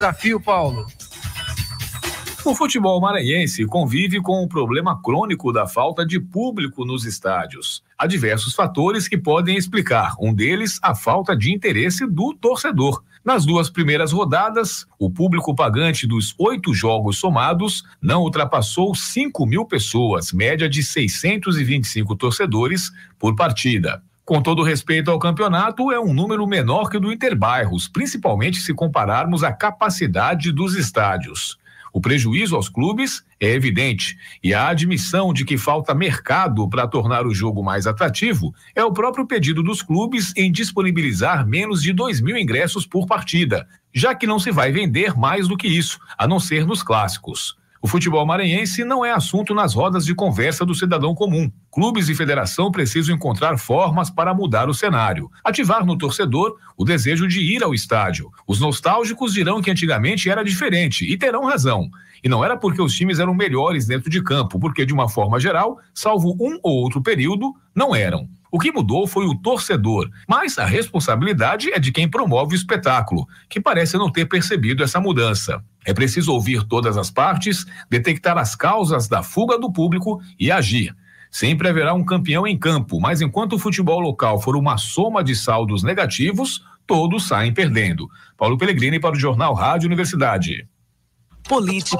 Desafio, Paulo. O futebol maranhense convive com o problema crônico da falta de público nos estádios. Há diversos fatores que podem explicar. Um deles, a falta de interesse do torcedor. Nas duas primeiras rodadas, o público pagante dos oito jogos somados não ultrapassou 5 mil pessoas, média de 625 torcedores por partida. Com todo respeito ao campeonato, é um número menor que o do Interbairros, principalmente se compararmos a capacidade dos estádios. O prejuízo aos clubes é evidente e a admissão de que falta mercado para tornar o jogo mais atrativo é o próprio pedido dos clubes em disponibilizar menos de 2 mil ingressos por partida, já que não se vai vender mais do que isso, a não ser nos clássicos. O futebol maranhense não é assunto nas rodas de conversa do cidadão comum. Clubes e federação precisam encontrar formas para mudar o cenário, ativar no torcedor o desejo de ir ao estádio. Os nostálgicos dirão que antigamente era diferente e terão razão. E não era porque os times eram melhores dentro de campo, porque de uma forma geral, salvo um ou outro período, não eram. O que mudou foi o torcedor, mas a responsabilidade é de quem promove o espetáculo, que parece não ter percebido essa mudança. É preciso ouvir todas as partes, detectar as causas da fuga do público e agir. Sempre haverá um campeão em campo, mas enquanto o futebol local for uma soma de saldos negativos, todos saem perdendo. Paulo Pellegrini para o Jornal Rádio Universidade. Política